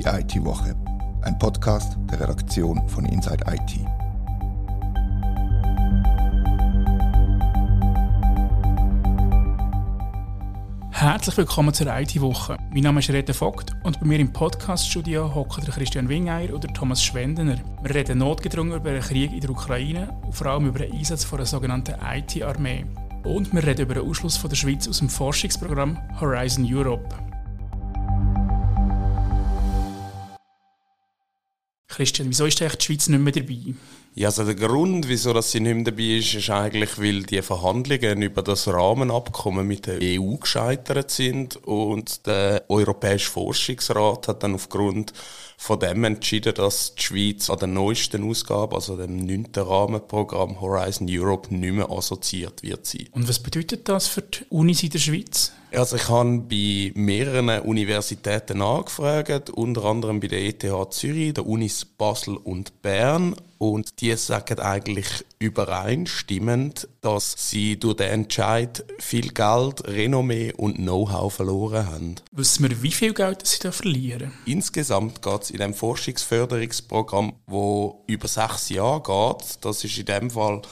die IT-Woche, ein Podcast der Redaktion von Inside IT. Herzlich willkommen zur IT-Woche. Mein Name ist Rete Vogt und bei mir im Podcast-Studio hocken Christian Wingeier oder Thomas Schwendener. Wir reden notgedrungen über den Krieg in der Ukraine und vor allem über den Einsatz von der sogenannten IT-Armee. Und wir reden über den Ausschluss von der Schweiz aus dem Forschungsprogramm Horizon Europe. Christian, wieso ist die Schweiz nicht mehr dabei? Ja, also der Grund, wieso dass sie nicht mehr dabei ist, ist eigentlich, weil die Verhandlungen über das Rahmenabkommen mit der EU gescheitert sind und der Europäische Forschungsrat hat dann aufgrund von dem entschieden, dass die Schweiz an der neuesten Ausgabe, also dem neunten Rahmenprogramm Horizon Europe, nicht mehr assoziiert wird sein. Und was bedeutet das für die Unis in der Schweiz? Also ich habe bei mehreren Universitäten angefragt, unter anderem bei der ETH Zürich, der Unis Basel und Bern. Und die sagen eigentlich übereinstimmend, dass sie durch den Entscheid viel Geld, Renommee und Know-how verloren haben. Wissen wir, wie viel Geld sie da verlieren? Insgesamt geht es in dem Forschungsförderungsprogramm, wo über sechs Jahre geht. Das ist in dem Fall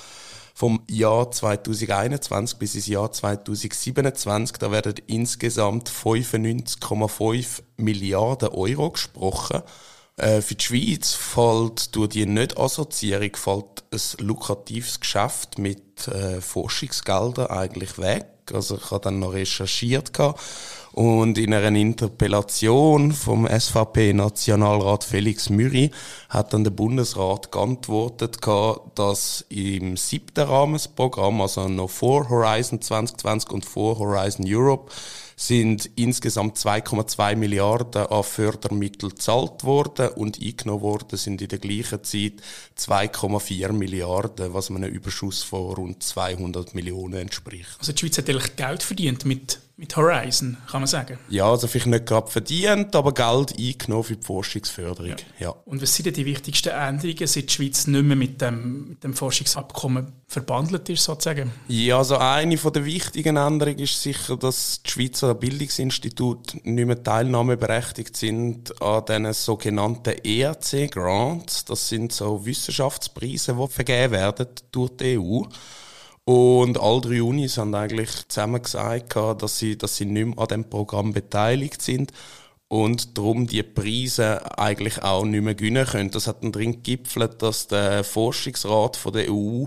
vom Jahr 2021 bis ins Jahr 2027. Da werden insgesamt 95,5 Milliarden Euro gesprochen. Äh, für die Schweiz fällt durch die Nicht-Assoziierung fällt ein lukratives Geschäft mit äh, Forschungsgeldern eigentlich weg. Also ich habe dann noch recherchiert und in einer Interpellation vom SVP-Nationalrat Felix Müri hat dann der Bundesrat geantwortet, dass im siebten Rahmensprogramm, also noch vor Horizon 2020 und vor Horizon Europe, sind insgesamt 2,2 Milliarden an Fördermittel gezahlt worden und eingenommen worden sind in der gleichen Zeit 2,4 Milliarden, was einem Überschuss von rund 200 Millionen entspricht. Also die Schweiz hat eigentlich Geld verdient mit mit Horizon, kann man sagen. Ja, also vielleicht nicht gerade verdient, aber Geld eingenommen für die Forschungsförderung. Ja. ja. Und was sind denn die wichtigsten Änderungen, seit die Schweiz nicht mehr mit dem, mit dem Forschungsabkommen verbandelt ist, sozusagen? Ja, also eine der wichtigen Änderungen ist sicher, dass die Schweizer Bildungsinstitute nicht mehr teilnahmeberechtigt sind an diesen sogenannten ERC-Grants. Das sind so Wissenschaftspreise, die vergeben werden durch die EU. Und alle drei Unis haben eigentlich zusammen gesagt, dass sie, dass sie nicht mehr an dem Programm beteiligt sind und darum die Preise eigentlich auch nicht mehr gewinnen können. Das hat dann drin gegipfelt, dass der Forschungsrat von der EU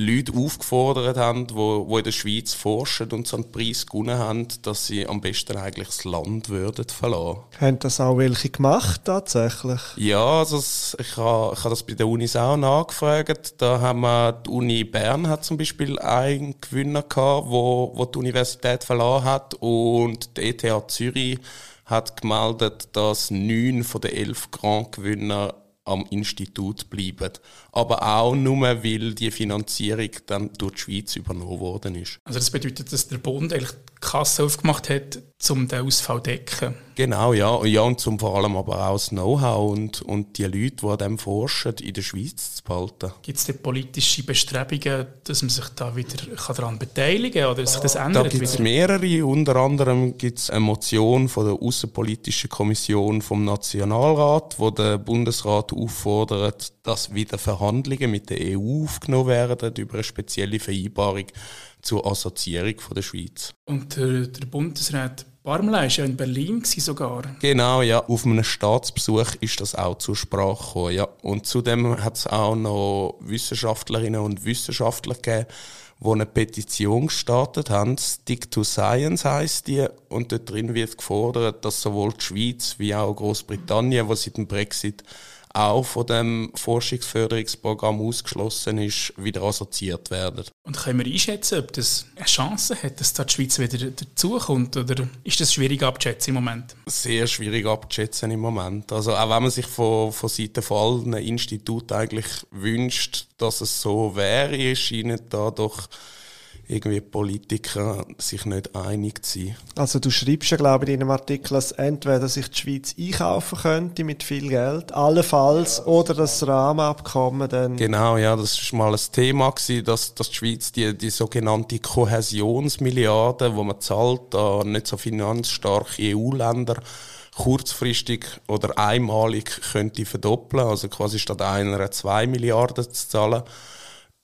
Leute aufgefordert haben, die, die in der Schweiz forschen und so einen Preis gewonnen haben, dass sie am besten eigentlich das Land würden verlassen. Haben das auch welche gemacht, tatsächlich? Ja, also ich habe, ich habe das bei der Unis auch nachgefragt. Da haben wir, die Uni Bern hat zum Beispiel einen Gewinner gehabt, wo, wo die Universität verloren hat und die ETH Zürich hat gemeldet, dass neun von den elf Grand-Gewinner am Institut bleiben. Aber auch nur, weil die Finanzierung dann durch die Schweiz übernommen worden ist. Also das bedeutet, dass der Bund eigentlich die Kasse aufgemacht hat, um den Ausfall zu decken? Genau, ja. Ja, und zum vor allem aber auch das Know-how und, und die Leute, die an dem forschen, in der Schweiz zu behalten. Gibt es politische Bestrebungen, dass man sich da wieder daran beteiligen kann oder sich das ändert? Da gibt es mehrere. Unter anderem gibt es eine Motion von der Außenpolitischen Kommission vom Nationalrat, wo der Bundesrat auffordert, dass wieder Verhandlungen mit der EU aufgenommen werden über eine spezielle Vereinbarung zur Assoziierung von der Schweiz. Und der, der Bundesrat Barmley war ja in Berlin sogar. Genau, ja. Auf einem Staatsbesuch ist das auch zur Sprache gekommen, ja. Und zudem hat es auch noch Wissenschaftlerinnen und Wissenschaftler gegeben, die eine Petition gestartet haben. Stick to Science heisst die. Und dort drin wird gefordert, dass sowohl die Schweiz wie auch Großbritannien, was seit dem Brexit auch von dem Forschungsförderungsprogramm ausgeschlossen ist, wieder assoziiert werden. Und können wir einschätzen, ob das eine Chance hat, dass da die Schweiz wieder dazukommt? Oder ist das schwierig abzuschätzen im Moment? Sehr schwierig abzuschätzen im Moment. Also auch wenn man sich von, von Seiten von allen Instituten eigentlich wünscht, dass es so wäre, scheint da doch irgendwie Politiker sich nicht einig sein. Also du schreibst ja, glaube ich, in einem Artikel, dass entweder sich die Schweiz einkaufen könnte mit viel Geld, allenfalls, oder das Rahmenabkommen dann... Genau, ja, das war mal ein Thema gewesen, dass, dass die Schweiz die, die sogenannte Kohäsionsmilliarde, die man zahlt an nicht so finanzstarke EU-Länder, kurzfristig oder einmalig könnte verdoppeln, also quasi statt einer 2 Milliarden zu zahlen.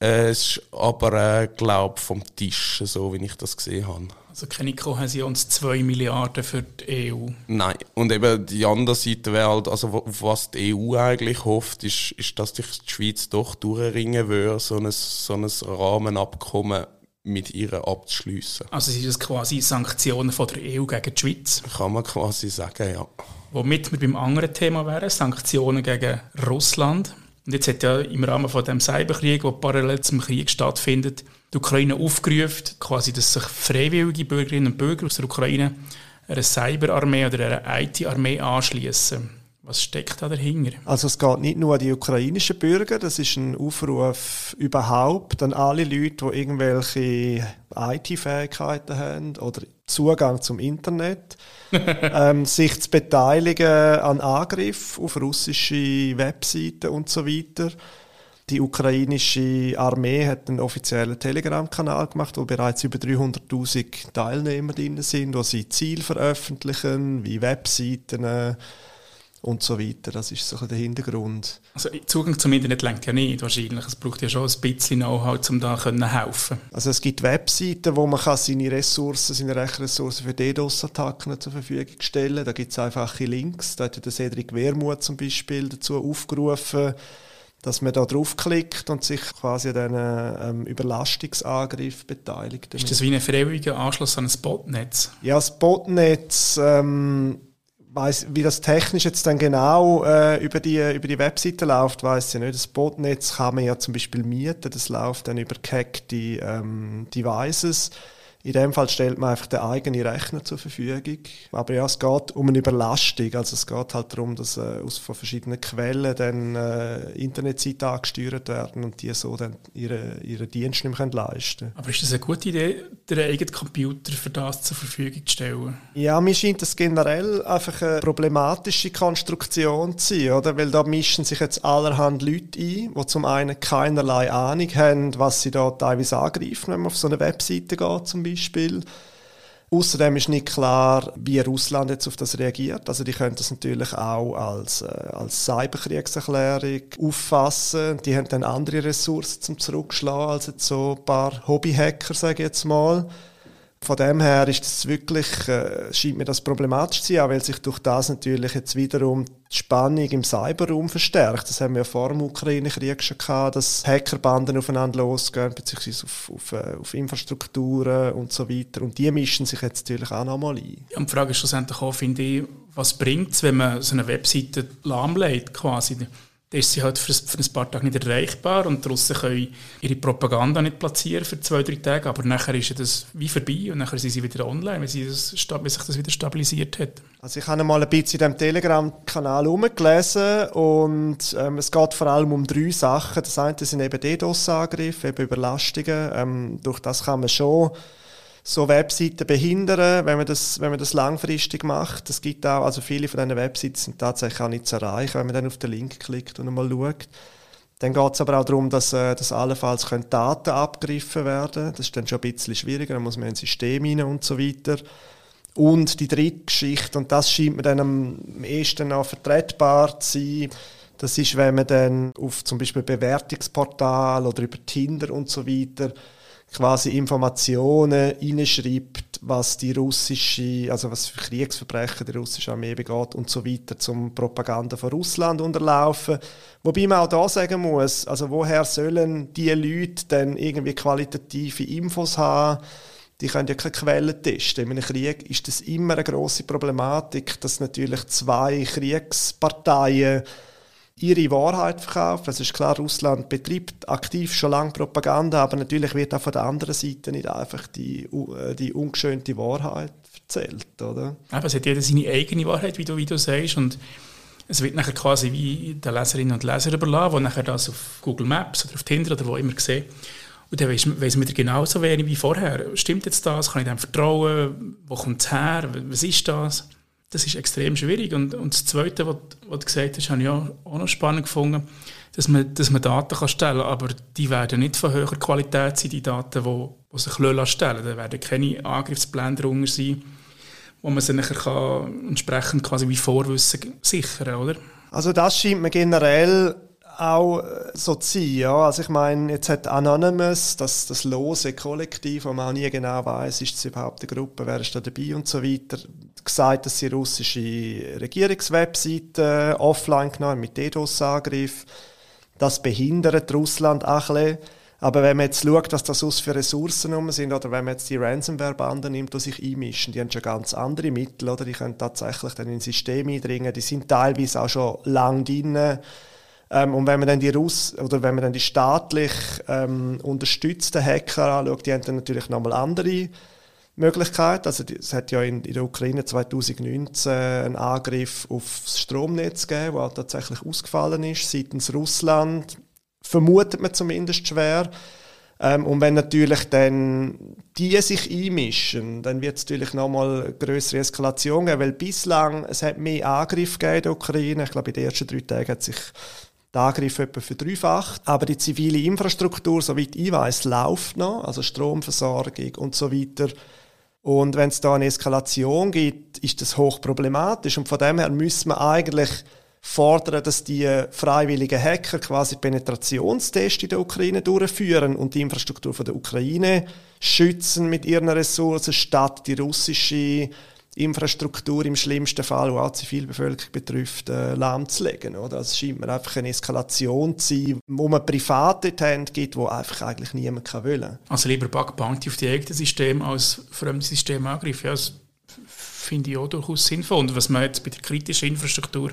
Äh, es ist aber, äh, glaube vom Tisch, so wie ich das gesehen habe. Also keine Kohäsion 2 Milliarden für die EU. Nein, und eben die andere Seite wäre halt, also auf was die EU eigentlich hofft, ist, ist dass sich die Schweiz doch durchringen würde, so ein, so ein Rahmenabkommen mit ihr abzuschliessen. Also sind das quasi Sanktionen von der EU gegen die Schweiz? Kann man quasi sagen, ja. Womit wir beim anderen Thema wären, Sanktionen gegen Russland. Und jetzt hat ja im Rahmen von dem Cyberkrieg, der parallel zum Krieg stattfindet, die Ukraine aufgerufen, quasi, dass sich freiwillige Bürgerinnen und Bürger aus der Ukraine einer Cyberarmee oder einer IT-Armee anschließen. Was steckt da dahinter? Also es geht nicht nur an die ukrainischen Bürger, das ist ein Aufruf überhaupt an alle Leute, die irgendwelche IT-Fähigkeiten haben oder Zugang zum Internet, ähm, sich zu beteiligen an Angriffen auf russische Webseiten und so weiter. Die ukrainische Armee hat einen offiziellen Telegram-Kanal gemacht, wo bereits über 300.000 Teilnehmer drin sind, wo sie Ziele veröffentlichen, wie Webseiten und so weiter. Das ist so der Hintergrund. Also Zugang zum Internet lenkt ja nicht wahrscheinlich. Es braucht ja schon ein bisschen Know-how, um da können helfen. Also es gibt Webseiten, wo man kann seine Ressourcen, seine Rechenressourcen für DDoS-Attacken zur Verfügung stellen. Da gibt es einfache Links. Da hat der Cedric Wermuth zum Beispiel dazu aufgerufen, dass man da draufklickt und sich quasi an diesen ähm, Überlastungsangriff beteiligt. Ist das wie ein freiwilliger Anschluss an ein Botnetz? Ja, das Botnetz, ähm, weiss, wie das technisch jetzt dann genau äh, über, die, über die Webseite läuft, weiß ich nicht. Das Botnetz kann man ja zum Beispiel mieten, das läuft dann über gehackte ähm, Devices. In dem Fall stellt man einfach den eigenen Rechner zur Verfügung. Aber ja, es geht um eine Überlastung. Also es geht halt darum, dass äh, aus von verschiedenen Quellen dann äh, Internetseiten angesteuert werden und die so dann ihre, ihre Dienste nicht mehr leisten können. Aber ist das eine gute Idee, den eigenen Computer für das zur Verfügung zu stellen? Ja, mir scheint das generell einfach eine problematische Konstruktion zu sein, oder? Weil da mischen sich jetzt allerhand Leute ein, die zum einen keinerlei Ahnung haben, was sie da teilweise angreifen, wenn man auf so eine Webseite geht zum Beispiel. Beispiel. Außerdem ist nicht klar, wie Russland jetzt auf das reagiert. Also die können das natürlich auch als, äh, als Cyberkriegserklärung auffassen. Die haben dann andere Ressourcen zum Zurückschlagen als jetzt so ein paar Hobbyhacker, sage ich jetzt mal. Von dem her ist es wirklich, äh, scheint mir das problematisch zu sein, auch weil sich durch das natürlich jetzt wiederum die Spannung im Cyberraum verstärkt. Das haben wir ja vor dem Ukraine-Krieg schon gehabt, dass Hackerbanden aufeinander losgehen, beziehungsweise auf, auf, äh, auf Infrastrukturen und so weiter. Und die mischen sich jetzt natürlich auch nochmal ein. Ja, und die Frage ist schlussendlich auch, finde ich, was bringt es, wenn man so eine Webseite lahmlegt quasi? Dann ist sie halt für, ein paar Tage nicht erreichbar und die Russen können ihre Propaganda nicht platzieren für zwei, drei Tage, aber nachher ist das wie vorbei und nachher sind sie wieder online, weil, sie das, weil sich das wieder stabilisiert hat. Also ich habe mal ein bisschen in diesem Telegram-Kanal herumgelesen und ähm, es geht vor allem um drei Sachen. Das eine sind eben DDoS-Angriffe, eben Überlastungen. Ähm, durch das kann man schon so Webseiten behindern, wenn man das, wenn man das langfristig macht. Es gibt auch, also viele von diesen Webseiten sind tatsächlich auch nicht zu erreichen, wenn man dann auf den Link klickt und einmal schaut. Dann geht es aber auch darum, dass, äh, dass allenfalls können Daten abgegriffen werden Das ist dann schon ein bisschen schwieriger, da muss man ins System rein und so weiter. Und die dritte Geschichte, und das scheint mir dann am ehesten noch vertretbar zu sein, das ist, wenn man dann auf zum Beispiel Bewertungsportal oder über Tinder und so weiter quasi Informationen reinschreibt, was die russische, also was für Kriegsverbrechen die russische Armee begeht und so weiter zum Propaganda von Russland unterlaufen. Wobei man auch da sagen muss, also woher sollen die Leute denn irgendwie qualitative Infos haben? Die können ja keine Quellen testen. In einem Krieg ist das immer eine große Problematik, dass natürlich zwei Kriegsparteien ihre Wahrheit verkaufen. Es ist klar, Russland betreibt aktiv schon lange Propaganda, aber natürlich wird auch von der anderen Seite nicht einfach die, äh, die ungeschönte Wahrheit erzählt, oder? Aber es hat jeder seine eigene Wahrheit, wie du, wie du sagst, und es wird nachher quasi wie den Leserinnen und Lesern überlassen, die nachher das auf Google Maps oder auf Tinder oder wo immer sehen. Und dann weiss man genauso wenig wie vorher. Stimmt jetzt das? Kann ich dem vertrauen? Wo kommt es her? Was ist das? Das ist extrem schwierig. Und, und das Zweite, was, was du gesagt hast, habe ich auch, auch noch spannend gefunden, dass man, dass man Daten kann stellen kann, aber die werden nicht von höherer Qualität sein, die Daten, die, die sich stellen. Da werden keine Angriffspläne darunter sein, wo man sich nachher kann, entsprechend quasi wie Vorwissen sichern oder? Also das scheint mir generell auch äh, so sein. Ja. Also ich meine, jetzt hat Anonymous, das, das lose Kollektiv, wo man auch nie genau weiß, ist es überhaupt eine Gruppe, wer ist da dabei und so weiter, gesagt, dass sie russische Regierungswebseiten offline genommen mit DDoS-Angriff. Das behindert Russland auch ein bisschen. Aber wenn man jetzt schaut, was das aus für Ressourcen sind, oder wenn man jetzt die Ransomware-Banden nimmt, die sich einmischen, die haben schon ganz andere Mittel, oder? Die können tatsächlich dann in Systeme eindringen, die sind teilweise auch schon lang drin. Ähm, und wenn man dann die Russ oder wenn man dann die staatlich ähm, unterstützten Hacker anschaut, die haben dann natürlich nochmal andere Möglichkeiten. Also es hat ja in, in, der Ukraine 2019 einen Angriff aufs Stromnetz gegeben, der tatsächlich ausgefallen ist seitens Russland vermutet man zumindest schwer. Ähm, und wenn natürlich dann die sich einmischen, dann wird es natürlich nochmal größere Eskalation geben, weil bislang, es hat mehr Angriffe gegeben in der Ukraine. Ich glaube, in den ersten drei Tagen hat sich der Angriff etwa verdreifacht. Aber die zivile Infrastruktur, soweit ich weiß, läuft noch, also Stromversorgung und so weiter. Und wenn es da eine Eskalation gibt, ist das hochproblematisch. Und von dem her müssen wir eigentlich fordern, dass die freiwilligen Hacker quasi Penetrationstests in der Ukraine durchführen und die Infrastruktur von der Ukraine schützen mit ihren Ressourcen, statt die russische Infrastruktur im schlimmsten Fall, die auch die Zivilbevölkerung betrifft, äh, lahmzulegen. Oder? Also es scheint mir einfach eine Eskalation zu sein, wo man private Hände gibt, wo einfach eigentlich niemand kann wollen. Also lieber Bounty auf die eigenen Systeme als fremde Systeme angreifen. Ja, das finde ich auch durchaus sinnvoll. Und was man jetzt bei der kritischen Infrastruktur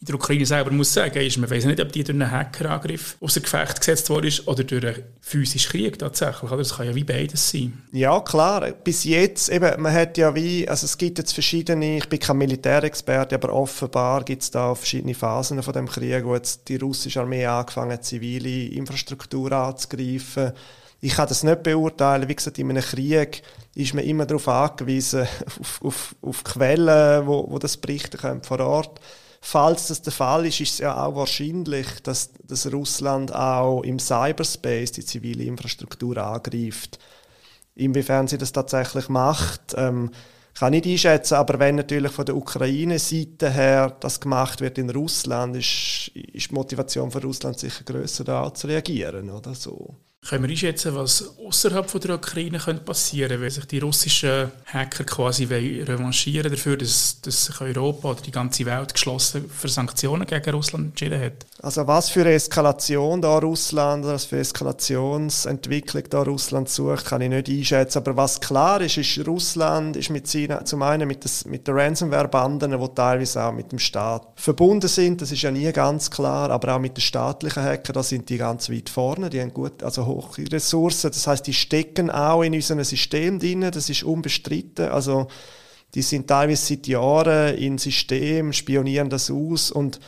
in der Ukraine selber muss sagen, ist, man weiß nicht, ob die durch einen Hackerangriff außer Gefecht gesetzt worden ist oder durch einen physischen Krieg tatsächlich. Das kann ja wie beides sein. Ja, klar. Bis jetzt, eben, man hat ja wie, also es gibt jetzt verschiedene, ich bin kein Militärexperte, aber offenbar gibt es da verschiedene Phasen von dem Krieg, wo jetzt die russische Armee angefangen hat, zivile Infrastruktur anzugreifen. Ich kann das nicht beurteilen. Wie gesagt, in einem Krieg ist man immer darauf angewiesen, auf, auf, auf Quellen, wo, wo das berichten können vor Ort. Falls das der Fall ist, ist es ja auch wahrscheinlich, dass, dass Russland auch im Cyberspace die zivile Infrastruktur angreift. Inwiefern sie das tatsächlich macht, ähm, kann ich nicht einschätzen, aber wenn natürlich von der Ukraine-Seite her das gemacht wird in Russland, ist, ist die Motivation von Russland sicher grösser, da zu reagieren. Oder so. Können wir einschätzen, was außerhalb der Ukraine passieren könnte, wenn sich die russischen Hacker quasi revanchieren dafür, dass, dass sich Europa oder die ganze Welt geschlossen für Sanktionen gegen Russland entschieden hat? Also was für eine Eskalation da Russland, was für eine Eskalationsentwicklung da Russland sucht, kann ich nicht einschätzen. Aber was klar ist, ist, Russland ist mit seinen, zum einen mit, des, mit der Ransomware-Banden, die teilweise auch mit dem Staat verbunden sind, das ist ja nie ganz klar, aber auch mit den staatlichen Hackern, da sind die ganz weit vorne, die haben gut, also hohe Ressourcen. Das heißt, die stecken auch in unserem System drin, das ist unbestritten. Also, die sind teilweise seit Jahren im System, spionieren das aus und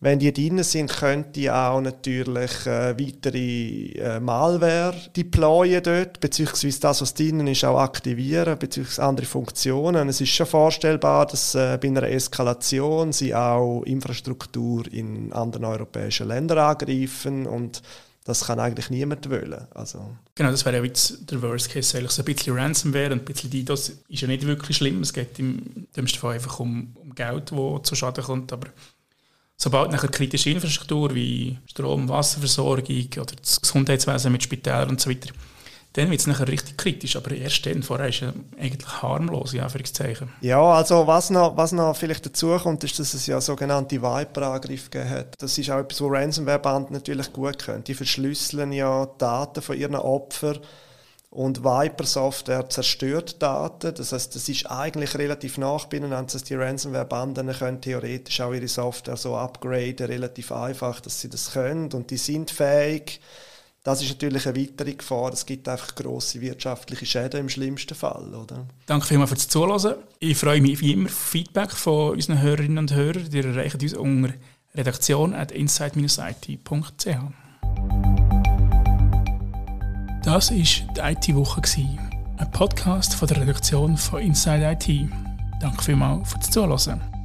wenn die drin sind, können die auch natürlich äh, weitere äh, Malware deployen dort, beziehungsweise das, was drinnen ist, auch aktivieren, beziehungsweise andere Funktionen. Es ist schon vorstellbar, dass äh, bei einer Eskalation sie auch Infrastruktur in anderen europäischen Ländern angreifen und das kann eigentlich niemand wollen. Also. Genau, das wäre ja jetzt der Worst Case, eigentlich so ein bisschen Ransomware und ein bisschen DDoS ist ja nicht wirklich schlimm. Es geht im dümmsten Fall einfach um, um Geld, das zu Schaden kommt. Aber sobald nachher kritische Infrastruktur wie Strom, Wasserversorgung oder das Gesundheitswesen mit Spitälern und so weiter dann wird es nachher richtig kritisch, aber erst dann, vorher ist es eigentlich harmlos, in Anführungszeichen. Ja, also was noch, was noch vielleicht dazu kommt, ist, dass es ja sogenannte Viper-Angriffe gegeben hat. Das ist auch etwas, wo Ransomware-Banden natürlich gut können. Die verschlüsseln ja Daten von ihren Opfern und Viper-Software zerstört Daten. Das heißt, das ist eigentlich relativ nah dass die Ransomware-Banden können theoretisch auch ihre Software so upgraden, relativ einfach, dass sie das können und die sind fähig, das ist natürlich eine weitere Gefahr. Es gibt einfach grosse wirtschaftliche Schäden im schlimmsten Fall. Oder? Danke vielmals fürs Zuhören. Ich freue mich wie immer auf Feedback von unseren Hörerinnen und Hörern. Die erreichen uns unter redaktion at insight-it.ch. Das war die IT-Woche, ein Podcast von der Redaktion von Inside IT. Danke vielmals fürs Zuhören.